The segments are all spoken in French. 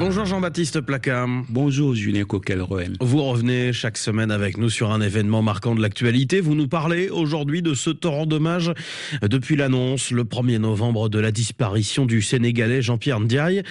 Bonjour Jean-Baptiste Placam. Bonjour Julien Coquel-Roem. Vous revenez chaque semaine avec nous sur un événement marquant de l'actualité. Vous nous parlez aujourd'hui de ce torrent d'hommage depuis l'annonce le 1er novembre de la disparition du Sénégalais Jean-Pierre Ndiaye,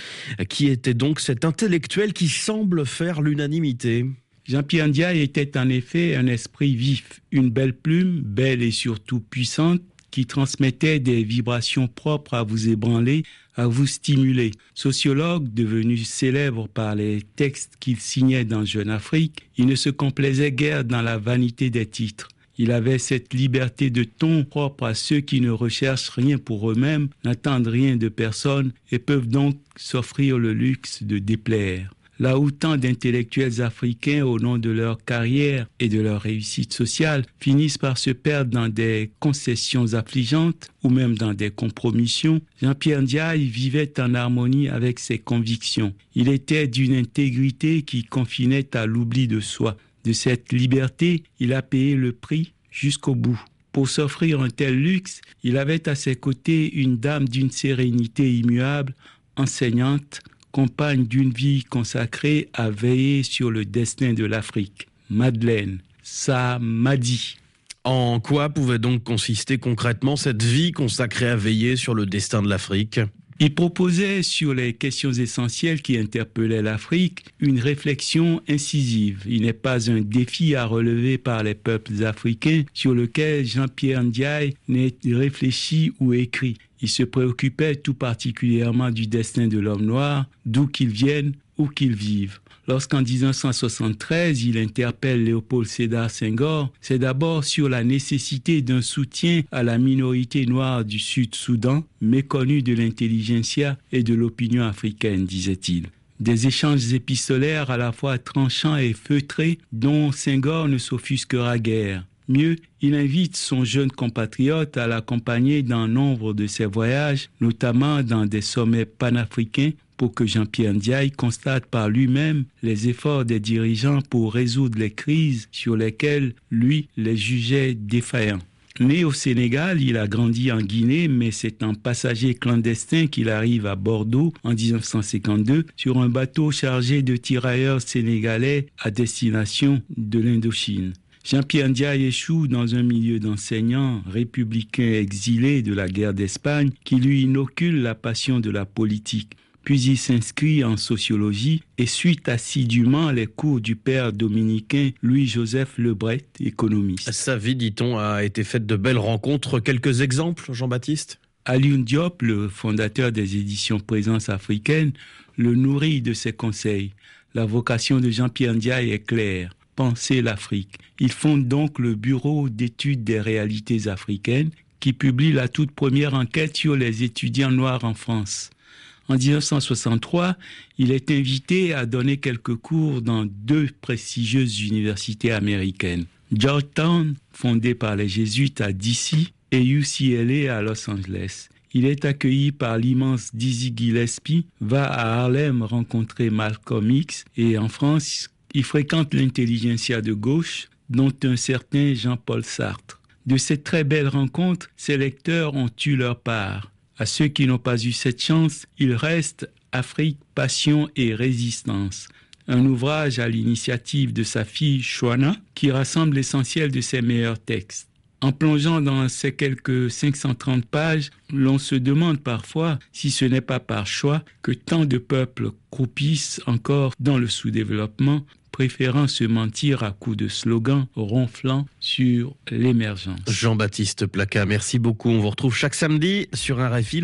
qui était donc cet intellectuel qui semble faire l'unanimité? Jean-Pierre Ndiaye était en effet un esprit vif, une belle plume, belle et surtout puissante, qui transmettait des vibrations propres à vous ébranler, à vous stimuler. Sociologue devenu célèbre par les textes qu'il signait dans Jeune Afrique, il ne se complaisait guère dans la vanité des titres. Il avait cette liberté de ton propre à ceux qui ne recherchent rien pour eux-mêmes, n'attendent rien de personne et peuvent donc s'offrir le luxe de déplaire là où tant d'intellectuels africains, au nom de leur carrière et de leur réussite sociale, finissent par se perdre dans des concessions affligeantes ou même dans des compromissions, Jean-Pierre Ndiaye vivait en harmonie avec ses convictions. Il était d'une intégrité qui confinait à l'oubli de soi. De cette liberté, il a payé le prix jusqu'au bout. Pour s'offrir un tel luxe, il avait à ses côtés une dame d'une sérénité immuable, enseignante, compagne d'une vie consacrée à veiller sur le destin de l'Afrique. Madeleine, ça m'a dit. En quoi pouvait donc consister concrètement cette vie consacrée à veiller sur le destin de l'Afrique? Il proposait sur les questions essentielles qui interpellaient l'Afrique une réflexion incisive. Il n'est pas un défi à relever par les peuples africains sur lequel Jean-Pierre Ndiaye n'ait réfléchi ou écrit. Il se préoccupait tout particulièrement du destin de l'homme noir, d'où qu'il vienne, où qu'il vive. Lorsqu'en 1973, il interpelle Léopold Sédar Senghor, c'est d'abord sur la nécessité d'un soutien à la minorité noire du Sud-Soudan, méconnue de l'intelligentsia et de l'opinion africaine, disait-il. Des échanges épistolaires à la fois tranchants et feutrés dont Senghor ne s'offusquera guère. Mieux, il invite son jeune compatriote à l'accompagner dans nombre de ses voyages, notamment dans des sommets panafricains pour que Jean-Pierre Ndiaye constate par lui-même les efforts des dirigeants pour résoudre les crises sur lesquelles lui les jugeait défaillants. Né au Sénégal, il a grandi en Guinée, mais c'est en passager clandestin qu'il arrive à Bordeaux en 1952 sur un bateau chargé de tirailleurs sénégalais à destination de l'Indochine. Jean-Pierre Ndiaye échoue dans un milieu d'enseignants républicains exilés de la guerre d'Espagne qui lui inocule la passion de la politique puis il s'inscrit en sociologie et suit assidûment les cours du père dominicain Louis-Joseph Lebret, économiste. Sa vie, dit-on, a été faite de belles rencontres. Quelques exemples, Jean-Baptiste? Alioune Diop, le fondateur des éditions Présence africaine, le nourrit de ses conseils. La vocation de Jean-Pierre Ndiaye est claire penser l'Afrique. Il fonde donc le Bureau d'études des réalités africaines qui publie la toute première enquête sur les étudiants noirs en France. En 1963, il est invité à donner quelques cours dans deux prestigieuses universités américaines. Georgetown, fondée par les jésuites à DC, et UCLA à Los Angeles. Il est accueilli par l'immense Dizzy Gillespie, va à Harlem rencontrer Malcolm X et en France, il fréquente l'intelligentsia de gauche, dont un certain Jean-Paul Sartre. De cette très belle rencontre, ses lecteurs ont eu leur part. À ceux qui n'ont pas eu cette chance, il reste Afrique, passion et résistance. Un ouvrage à l'initiative de sa fille Chouana qui rassemble l'essentiel de ses meilleurs textes. En plongeant dans ces quelques 530 pages, l'on se demande parfois si ce n'est pas par choix que tant de peuples croupissent encore dans le sous-développement préférant se mentir à coups de slogans ronflants sur l'émergence. Jean-Baptiste Placa, merci beaucoup. On vous retrouve chaque samedi sur un RFI.